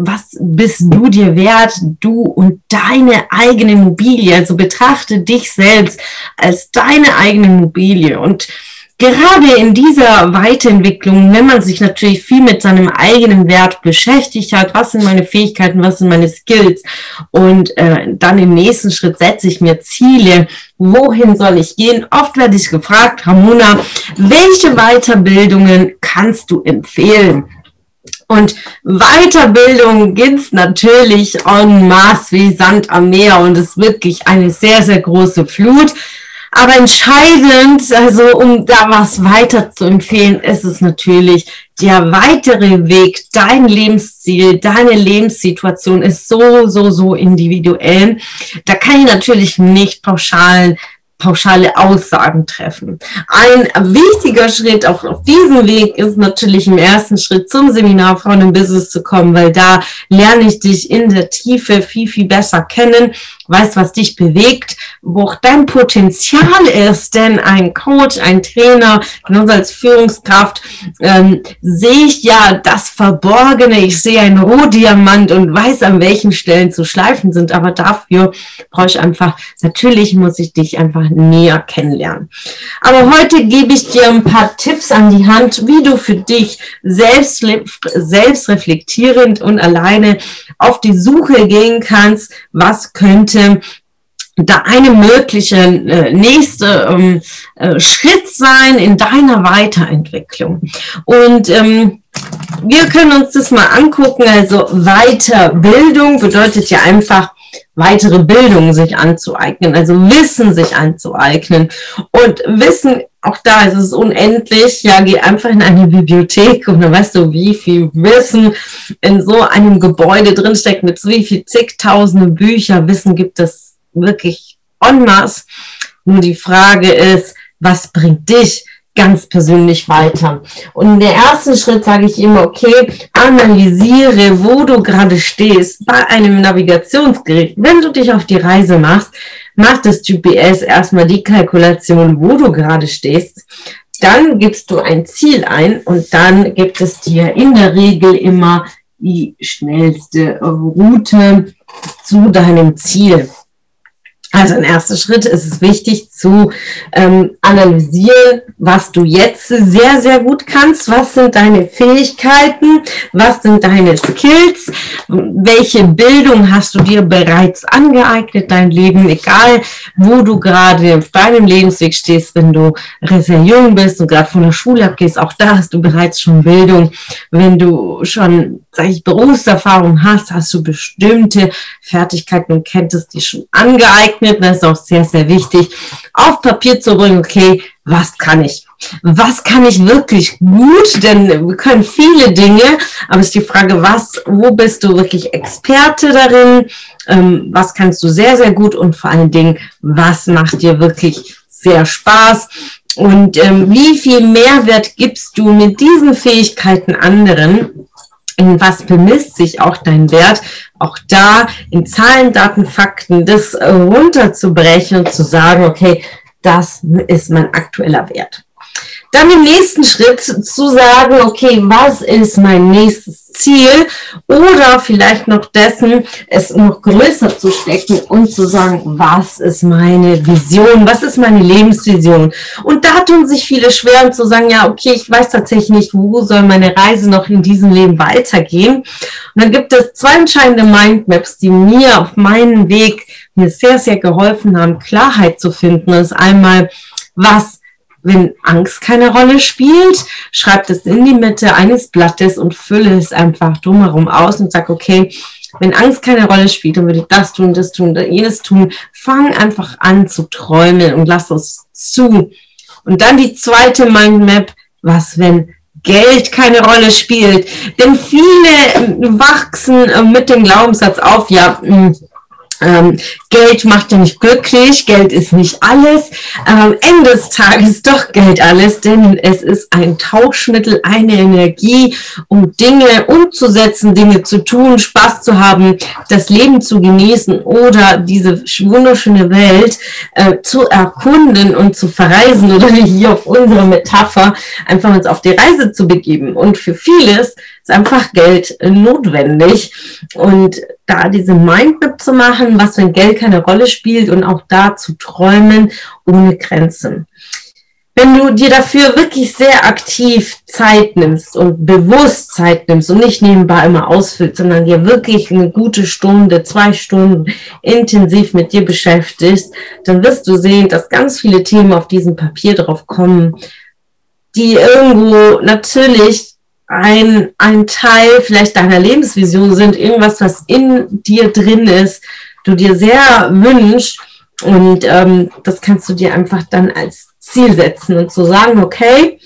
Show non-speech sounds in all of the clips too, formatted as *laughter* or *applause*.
Was bist du dir wert, du und deine eigene Immobilie. Also betrachte dich selbst als deine eigene Immobilie. Und gerade in dieser Weiterentwicklung, wenn man sich natürlich viel mit seinem eigenen Wert beschäftigt hat, was sind meine Fähigkeiten, was sind meine Skills und äh, dann im nächsten Schritt setze ich mir Ziele, wohin soll ich gehen? Oft werde ich gefragt, Ramona, welche Weiterbildungen kannst du empfehlen? Und Weiterbildung gibt's natürlich en masse wie Sand am Meer und es ist wirklich eine sehr, sehr große Flut. Aber entscheidend, also um da was weiter zu empfehlen, ist es natürlich der weitere Weg, dein Lebensziel, deine Lebenssituation ist so, so, so individuell. Da kann ich natürlich nicht pauschalen pauschale Aussagen treffen. Ein wichtiger Schritt auf, auf diesem Weg ist natürlich im ersten Schritt zum Seminar Frauen im Business zu kommen, weil da lerne ich dich in der Tiefe viel, viel besser kennen, weiß, was dich bewegt, wo auch dein Potenzial ist, denn ein Coach, ein Trainer, genauso als Führungskraft, ähm, sehe ich ja das Verborgene, ich sehe einen Rohdiamant und weiß, an welchen Stellen zu schleifen sind, aber dafür brauche ich einfach, natürlich muss ich dich einfach näher kennenlernen. Aber heute gebe ich dir ein paar Tipps an die Hand, wie du für dich selbst reflektierend und alleine auf die Suche gehen kannst, was könnte da eine mögliche äh, nächste ähm, äh, Schritt sein in deiner Weiterentwicklung. Und ähm, wir können uns das mal angucken. Also Weiterbildung bedeutet ja einfach, weitere Bildung sich anzueignen, also Wissen sich anzueignen. Und Wissen, auch da ist es unendlich. Ja, geh einfach in eine Bibliothek und dann weißt du, wie viel Wissen in so einem Gebäude drinsteckt, mit wie viel zigtausende Bücher. Wissen gibt es wirklich en masse. Nur die Frage ist, was bringt dich ganz persönlich weiter. Und in der ersten Schritt sage ich immer, okay, analysiere, wo du gerade stehst bei einem Navigationsgerät. Wenn du dich auf die Reise machst, macht das GPS erstmal die Kalkulation, wo du gerade stehst. Dann gibst du ein Ziel ein und dann gibt es dir in der Regel immer die schnellste Route zu deinem Ziel. Also ein erster Schritt ist es wichtig zu ähm, analysieren, was du jetzt sehr, sehr gut kannst. Was sind deine Fähigkeiten? Was sind deine Skills? Welche Bildung hast du dir bereits angeeignet, dein Leben, egal wo du gerade auf deinem Lebensweg stehst, wenn du sehr jung bist und gerade von der Schule abgehst, auch da hast du bereits schon Bildung. Wenn du schon, sag ich, Berufserfahrung hast, hast du bestimmte Fertigkeiten und Kenntnisse die schon angeeignet geeignet. Das ist auch sehr, sehr wichtig, auf Papier zu bringen, okay, was kann ich? Was kann ich wirklich gut? Denn wir können viele Dinge, aber es ist die Frage, was, wo bist du wirklich Experte darin? Ähm, was kannst du sehr, sehr gut? Und vor allen Dingen, was macht dir wirklich sehr Spaß? Und ähm, wie viel Mehrwert gibst du mit diesen Fähigkeiten anderen? in was bemisst sich auch dein Wert, auch da in Zahlen, Daten, Fakten das runterzubrechen und zu sagen, okay, das ist mein aktueller Wert. Dann im nächsten Schritt zu sagen, okay, was ist mein nächstes Ziel? Oder vielleicht noch dessen, es noch größer zu stecken und zu sagen, was ist meine Vision? Was ist meine Lebensvision? Und da tun sich viele schwer und zu sagen, ja, okay, ich weiß tatsächlich nicht, wo soll meine Reise noch in diesem Leben weitergehen? Und dann gibt es zwei entscheidende Mindmaps, die mir auf meinem Weg mir sehr, sehr geholfen haben, Klarheit zu finden. Das ist einmal, was wenn Angst keine Rolle spielt, schreib es in die Mitte eines Blattes und fülle es einfach drumherum aus und sag, okay, wenn Angst keine Rolle spielt, dann würde ich das tun, das tun, jenes tun. Fang einfach an zu träumen und lass es zu. Und dann die zweite Mindmap, was wenn Geld keine Rolle spielt. Denn viele wachsen mit dem Glaubenssatz auf, ja, hm, ähm, Geld macht ja nicht glücklich, Geld ist nicht alles. Aber am Ende des Tages doch Geld alles, denn es ist ein Tauschmittel, eine Energie, um Dinge umzusetzen, Dinge zu tun, Spaß zu haben, das Leben zu genießen oder diese wunderschöne Welt äh, zu erkunden und zu verreisen oder *laughs* hier auf unsere Metapher einfach uns auf die Reise zu begeben. Und für vieles ist einfach Geld notwendig. Und da diese Mindmap zu machen, was wenn Geld keine Rolle spielt und auch da zu träumen ohne Grenzen. Wenn du dir dafür wirklich sehr aktiv Zeit nimmst und bewusst Zeit nimmst und nicht nebenbei immer ausfüllst, sondern dir wirklich eine gute Stunde, zwei Stunden intensiv mit dir beschäftigst, dann wirst du sehen, dass ganz viele Themen auf diesem Papier drauf kommen, die irgendwo natürlich ein, ein Teil vielleicht deiner Lebensvision sind, irgendwas, was in dir drin ist, du dir sehr wünschst. Und ähm, das kannst du dir einfach dann als Ziel setzen und zu so sagen, okay,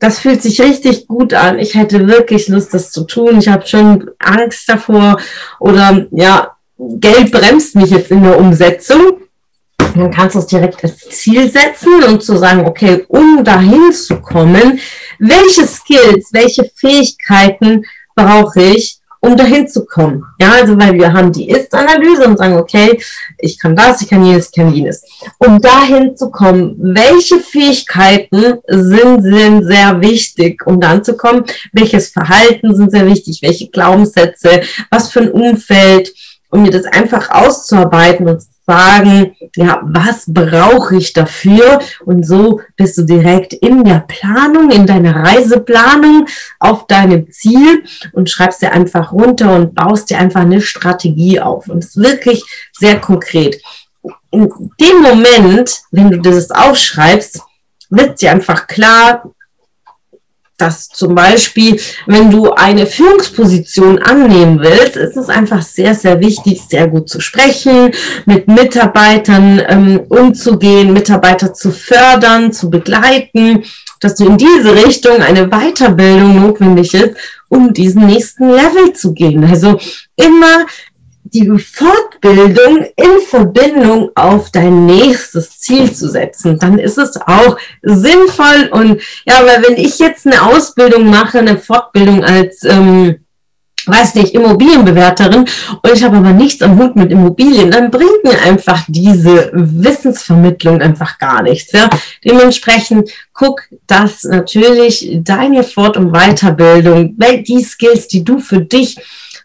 das fühlt sich richtig gut an. Ich hätte wirklich Lust, das zu tun. Ich habe schon Angst davor oder ja, Geld bremst mich jetzt in der Umsetzung. Dann kannst du es direkt als Ziel setzen und zu sagen, okay, um dahin zu kommen, welche Skills, welche Fähigkeiten brauche ich, um dahin zu kommen. Ja, also weil wir haben die Ist-Analyse und sagen, okay, ich kann das, ich kann jenes, ich kann jenes. Um dahin zu kommen, welche Fähigkeiten sind, sind sehr wichtig, um dann zu kommen? Welches Verhalten sind sehr wichtig? Welche Glaubenssätze? Was für ein Umfeld? Um mir das einfach auszuarbeiten und fragen, ja, was brauche ich dafür? Und so bist du direkt in der Planung, in deiner Reiseplanung auf deinem Ziel und schreibst dir einfach runter und baust dir einfach eine Strategie auf. Und es ist wirklich sehr konkret. In dem Moment, wenn du das aufschreibst, wird dir einfach klar, dass zum Beispiel, wenn du eine Führungsposition annehmen willst, ist es einfach sehr, sehr wichtig, sehr gut zu sprechen, mit Mitarbeitern ähm, umzugehen, Mitarbeiter zu fördern, zu begleiten, dass du in diese Richtung eine Weiterbildung notwendig ist, um diesen nächsten Level zu gehen. Also immer die Fortbildung in Verbindung auf dein nächstes Ziel zu setzen, dann ist es auch sinnvoll. Und ja, weil wenn ich jetzt eine Ausbildung mache, eine Fortbildung als, ähm, weiß nicht, Immobilienbewerterin und ich habe aber nichts am Hut mit Immobilien, dann bringt mir einfach diese Wissensvermittlung einfach gar nichts. Ja? Dementsprechend guck, dass natürlich deine Fort- und Weiterbildung, die Skills, die du für dich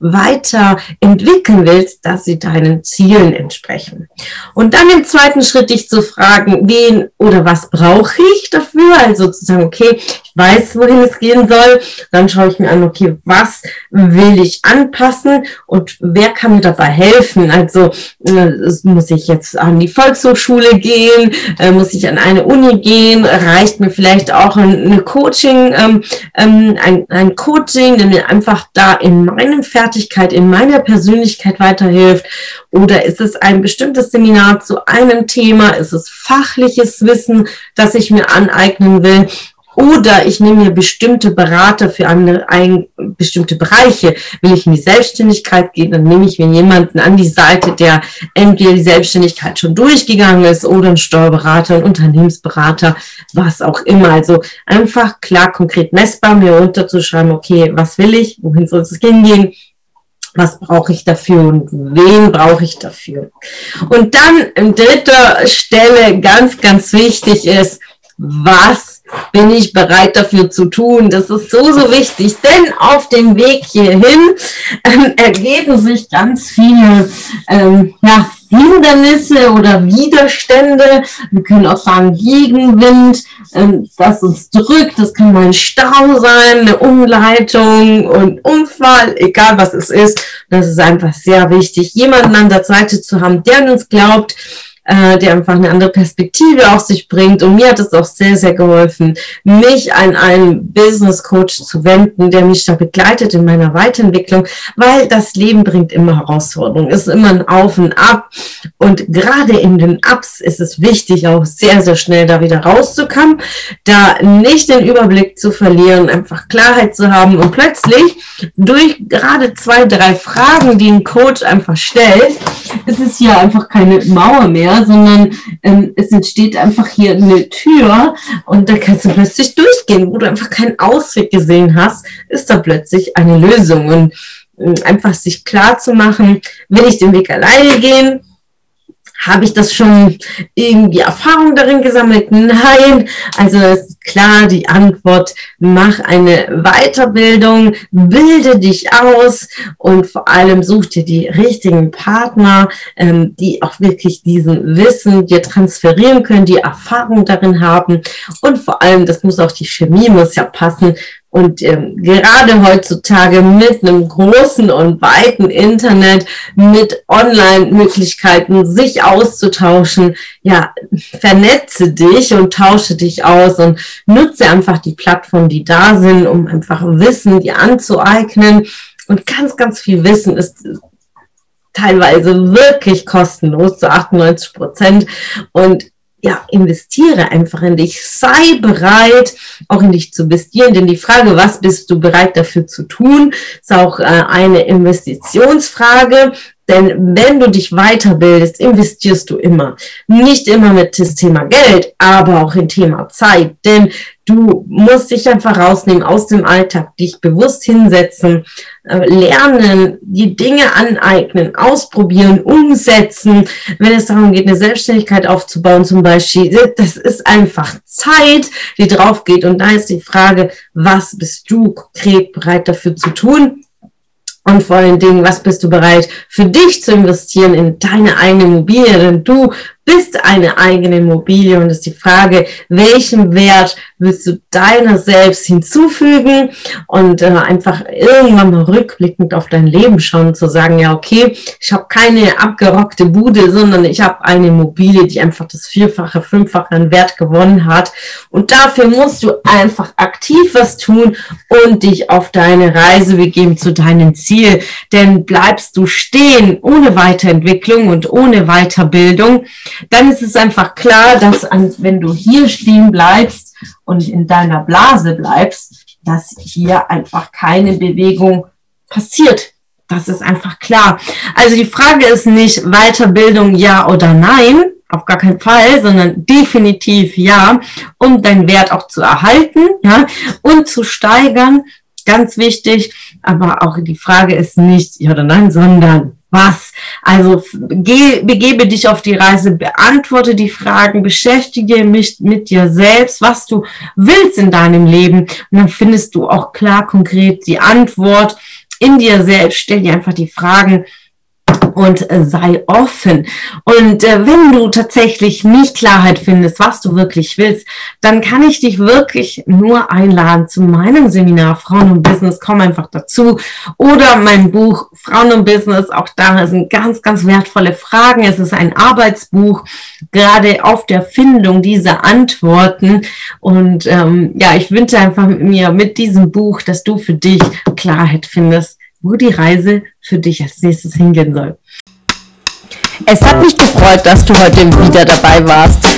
weiterentwickeln willst, dass sie deinen Zielen entsprechen. Und dann im zweiten Schritt dich zu fragen, wen oder was brauche ich dafür? Also zu sagen, okay, weiß, wohin es gehen soll. Dann schaue ich mir an, okay, was will ich anpassen und wer kann mir dabei helfen? Also äh, muss ich jetzt an die Volkshochschule gehen? Äh, muss ich an eine Uni gehen? Reicht mir vielleicht auch eine Coaching, ähm, ähm, ein, ein Coaching, der mir einfach da in meinem Fertigkeit in meiner Persönlichkeit weiterhilft? Oder ist es ein bestimmtes Seminar zu einem Thema? Ist es fachliches Wissen, das ich mir aneignen will? Oder ich nehme mir bestimmte Berater für eine, ein, bestimmte Bereiche. Will ich in die Selbstständigkeit gehen, dann nehme ich mir jemanden an die Seite, der entweder die Selbstständigkeit schon durchgegangen ist oder ein Steuerberater, ein Unternehmensberater, was auch immer. Also einfach klar, konkret messbar mir runterzuschreiben, okay, was will ich, wohin soll es hingehen, was brauche ich dafür und wen brauche ich dafür. Und dann in dritter Stelle ganz, ganz wichtig ist, was bin ich bereit dafür zu tun? Das ist so, so wichtig, denn auf dem Weg hierhin ähm, ergeben sich ganz viele ähm, ja, Hindernisse oder Widerstände. Wir können auch sagen Gegenwind, ähm, das uns drückt. Das kann mal ein Stau sein, eine Umleitung und Unfall, egal was es ist. Das ist einfach sehr wichtig, jemanden an der Seite zu haben, der uns glaubt, äh, der einfach eine andere Perspektive auf sich bringt. Und mir hat es auch sehr, sehr geholfen, mich an einen Business Coach zu wenden, der mich da begleitet in meiner Weiterentwicklung, weil das Leben bringt immer Herausforderungen, es ist immer ein Auf und Ab. Und gerade in den Ups ist es wichtig, auch sehr, sehr schnell da wieder rauszukommen, da nicht den Überblick zu verlieren, einfach Klarheit zu haben und plötzlich durch gerade zwei, drei Fragen, die ein Coach einfach stellt, es ist hier einfach keine Mauer mehr, sondern ähm, es entsteht einfach hier eine Tür und da kannst du plötzlich durchgehen, wo du einfach keinen Ausweg gesehen hast, ist da plötzlich eine Lösung und äh, einfach sich klar zu machen, will ich den Weg alleine gehen, habe ich das schon irgendwie Erfahrung darin gesammelt? Nein. Also klar die Antwort, mach eine Weiterbildung, bilde dich aus und vor allem such dir die richtigen Partner, ähm, die auch wirklich diesen Wissen dir transferieren können, die Erfahrung darin haben. Und vor allem, das muss auch die Chemie muss ja passen, und ähm, gerade heutzutage mit einem großen und weiten Internet, mit Online-Möglichkeiten, sich auszutauschen, ja, vernetze dich und tausche dich aus und nutze einfach die Plattformen, die da sind, um einfach Wissen dir anzueignen. Und ganz, ganz viel Wissen ist teilweise wirklich kostenlos zu 98 Prozent. Und ja, investiere einfach in dich. Sei bereit, auch in dich zu investieren. Denn die Frage, was bist du bereit dafür zu tun, ist auch äh, eine Investitionsfrage. Denn wenn du dich weiterbildest, investierst du immer. Nicht immer mit das Thema Geld, aber auch in Thema Zeit. Denn du musst dich einfach rausnehmen aus dem Alltag, dich bewusst hinsetzen, äh, lernen, die Dinge aneignen, ausprobieren, umsetzen. Wenn es darum geht, eine Selbstständigkeit aufzubauen zum Beispiel, das ist einfach Zeit, die drauf geht. Und da ist die Frage, was bist du konkret bereit dafür zu tun? Und vor allen Dingen, was bist du bereit für dich zu investieren in deine eigene Immobilie? Denn du bist eine eigene Immobilie und ist die Frage, welchen Wert willst du deiner selbst hinzufügen und äh, einfach irgendwann mal rückblickend auf dein Leben schauen, zu sagen, ja, okay, ich habe keine abgerockte Bude, sondern ich habe eine Immobilie, die einfach das Vierfache, Fünffache an Wert gewonnen hat. Und dafür musst du einfach aktiv was tun und dich auf deine Reise begeben zu deinem Ziel. Denn bleibst du stehen ohne Weiterentwicklung und ohne Weiterbildung, dann ist es einfach klar, dass wenn du hier stehen bleibst und in deiner Blase bleibst, dass hier einfach keine Bewegung passiert. Das ist einfach klar. Also die Frage ist nicht Weiterbildung ja oder nein, auf gar keinen Fall, sondern definitiv ja, um deinen Wert auch zu erhalten, ja, und zu steigern. Ganz wichtig. Aber auch die Frage ist nicht ja oder nein, sondern was? Also geh, begebe dich auf die Reise, beantworte die Fragen, beschäftige mich mit dir selbst, was du willst in deinem Leben. Und dann findest du auch klar konkret die Antwort in dir selbst. Stell dir einfach die Fragen, und äh, sei offen. Und äh, wenn du tatsächlich nicht Klarheit findest, was du wirklich willst, dann kann ich dich wirklich nur einladen zu meinem Seminar Frauen und Business. Komm einfach dazu. Oder mein Buch Frauen und Business. Auch da sind ganz, ganz wertvolle Fragen. Es ist ein Arbeitsbuch, gerade auf der Findung dieser Antworten. Und ähm, ja, ich wünsche einfach mit mir mit diesem Buch, dass du für dich Klarheit findest wo die Reise für dich als nächstes hingehen soll. Es hat mich gefreut, dass du heute wieder dabei warst.